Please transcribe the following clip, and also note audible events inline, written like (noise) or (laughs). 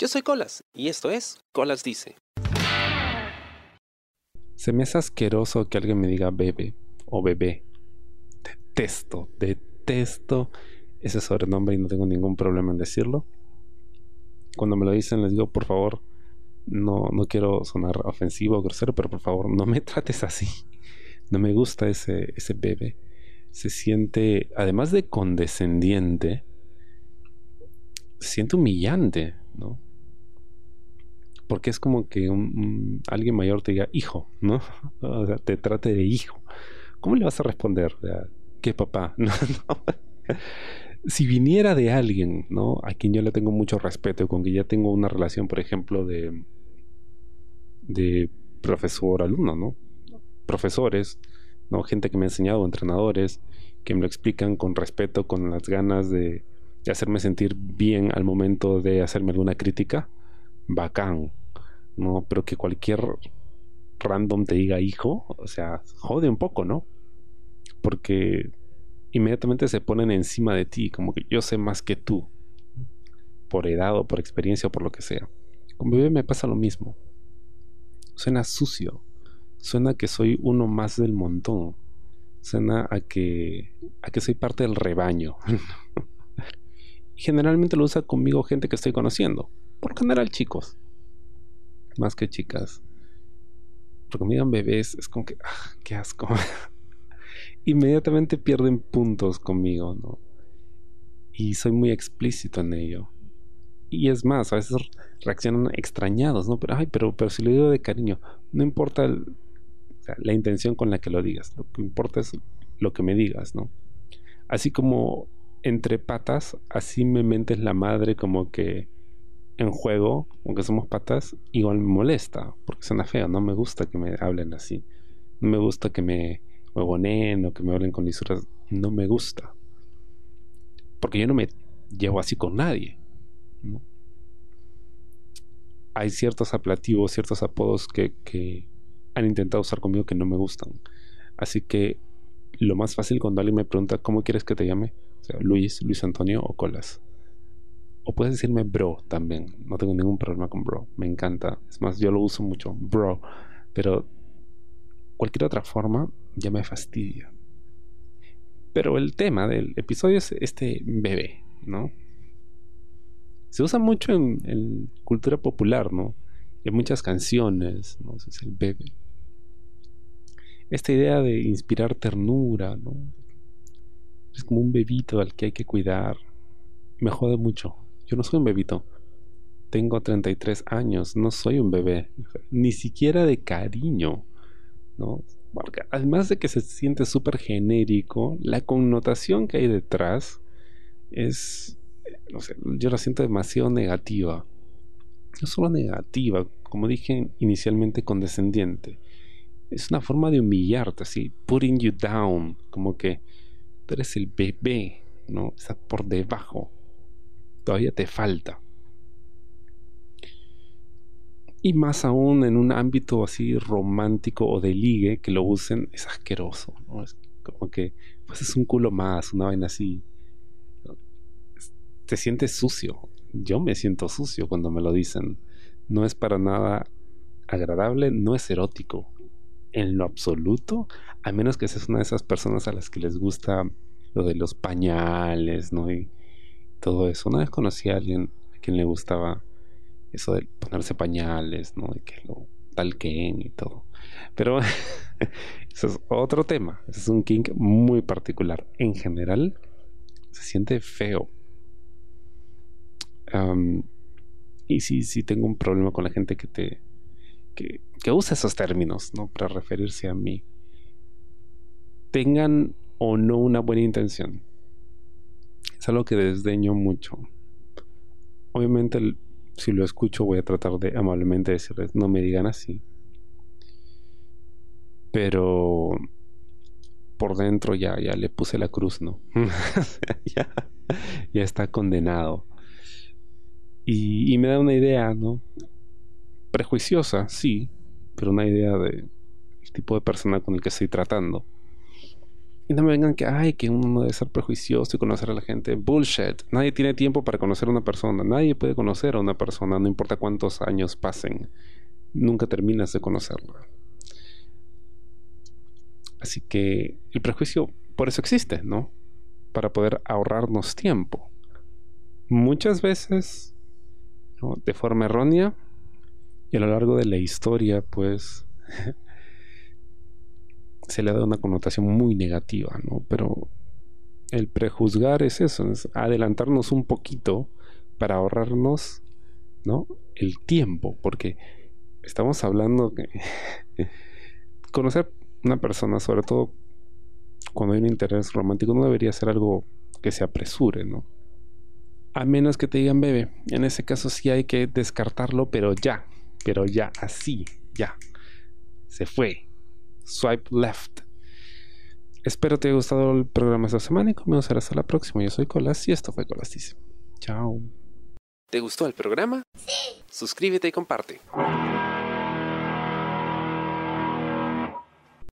Yo soy Colas y esto es Colas Dice. Se me hace asqueroso que alguien me diga bebé o bebé. Detesto, detesto ese sobrenombre y no tengo ningún problema en decirlo. Cuando me lo dicen les digo, por favor, no, no quiero sonar ofensivo o grosero, pero por favor no me (laughs) trates así. No me gusta ese, ese bebé. Se siente, además de condescendiente, se siente humillante, ¿no? Porque es como que un, alguien mayor te diga hijo, ¿no? (laughs) O sea, te trate de hijo. ¿Cómo le vas a responder? ¿Qué papá? (laughs) Si viniera de alguien, ¿no? A quien yo le tengo mucho respeto, con quien ya tengo una relación, por ejemplo, de, de profesor-alumno, ¿no? Profesores, ¿no? Gente que me ha enseñado, entrenadores, que me lo explican con respeto, con las ganas de hacerme sentir bien al momento de hacerme alguna crítica, bacán, ¿no? Pero que cualquier random te diga hijo, o sea, jode un poco, ¿no? Porque inmediatamente se ponen encima de ti, como que yo sé más que tú, por edad o por experiencia o por lo que sea. Con bebé me pasa lo mismo. Suena sucio, suena que soy uno más del montón, suena a que, a que soy parte del rebaño. (laughs) y generalmente lo usa conmigo gente que estoy conociendo, por general chicos, más que chicas. Porque me digan bebés, es como que, ah, qué asco. (laughs) Inmediatamente pierden puntos conmigo, ¿no? Y soy muy explícito en ello. Y es más, a veces reaccionan extrañados, ¿no? Pero, ay, pero, pero si lo digo de cariño, no importa la intención con la que lo digas, lo que importa es lo que me digas, ¿no? Así como entre patas, así me mentes la madre como que en juego, aunque somos patas, igual me molesta, porque suena feo, no me gusta que me hablen así. No me gusta que me huevoneen o que me hablen con lisuras, no me gusta. Porque yo no me llevo así con nadie. Hay ciertos aplativos, ciertos apodos que, que han intentado usar conmigo que no me gustan. Así que lo más fácil cuando alguien me pregunta cómo quieres que te llame, o sea, Luis, Luis Antonio o Colas o puedes decirme bro también. No tengo ningún problema con bro. Me encanta. Es más, yo lo uso mucho. Bro. Pero cualquier otra forma ya me fastidia. Pero el tema del episodio es este bebé, ¿no? Se usa mucho en, cultura popular, ¿no? En muchas canciones, ¿no? Es el bebé. Esta idea de inspirar ternura, ¿no? Es como un bebito al que hay que cuidar. Me jode mucho. Yo no soy un bebito. Tengo 33 años, no soy un bebé, ni siquiera de cariño, ¿no? además de que se siente súper genérico, la connotación que hay detrás es, no sé, yo la siento demasiado negativa. No solo negativa, como dije inicialmente, condescendiente. Es una forma de humillarte, así, putting you down, como que tú eres el bebé, ¿no? Estás por debajo todavía te falta. Y más aún en un ámbito así romántico o de ligue que lo usen, es asqueroso. Es como que pues es un culo más, una vaina así. Te sientes sucio. Yo me siento sucio cuando me lo dicen. No es para nada agradable, no es erótico. En lo absoluto, a menos que seas una de esas personas a las que les gusta lo de los pañales, ¿no? Y todo eso. Una vez conocí a alguien a quien le gustaba eso de ponerse pañales, ¿no? De que lo talquen y todo. Pero (laughs) eso es otro tema. Es un kink muy particular. En general, se siente feo. y sí, sí tengo un problema con la gente que te. que, que usa esos términos, ¿no? Para referirse a mí. Tengan o no una buena intención es algo que desdeño mucho. Obviamente, si lo escucho, voy a tratar de amablemente decirles, no me digan así. Pero por dentro ya, ya le puse la cruz, ¿no? (laughs) ya, está condenado. Y, me da una idea, ¿no? Prejuiciosa, sí, pero una idea de tipo de persona con el que estoy tratando. Y no me vengan que, ay, que uno no debe ser prejuicioso y conocer a la gente. Bullshit. Nadie tiene tiempo para conocer a una persona. Nadie puede conocer a una persona, no importa cuántos años pasen. Nunca terminas de conocerla. Así que el prejuicio por eso existe, ¿no? Para poder ahorrarnos tiempo. Muchas veces, de forma errónea, y a lo largo de la historia, pues, (laughs) se le da una connotación muy negativa, ¿no? Pero el prejuzgar es eso, es adelantarnos un poquito para ahorrarnos, ¿no? El tiempo, porque estamos hablando que (laughs) conocer una persona, sobre todo cuando hay un interés romántico, no debería ser algo que se apresure, ¿no? A menos que te digan bebé. En ese caso sí hay que descartarlo, pero ya, pero ya, así, ya. Se fue. Swipe left. Espero te haya gustado el programa esta semana y comenzar hasta la próxima. Yo soy Colas y esto fue Colas Chao. ¿Te gustó el programa? Sí. Suscríbete y comparte.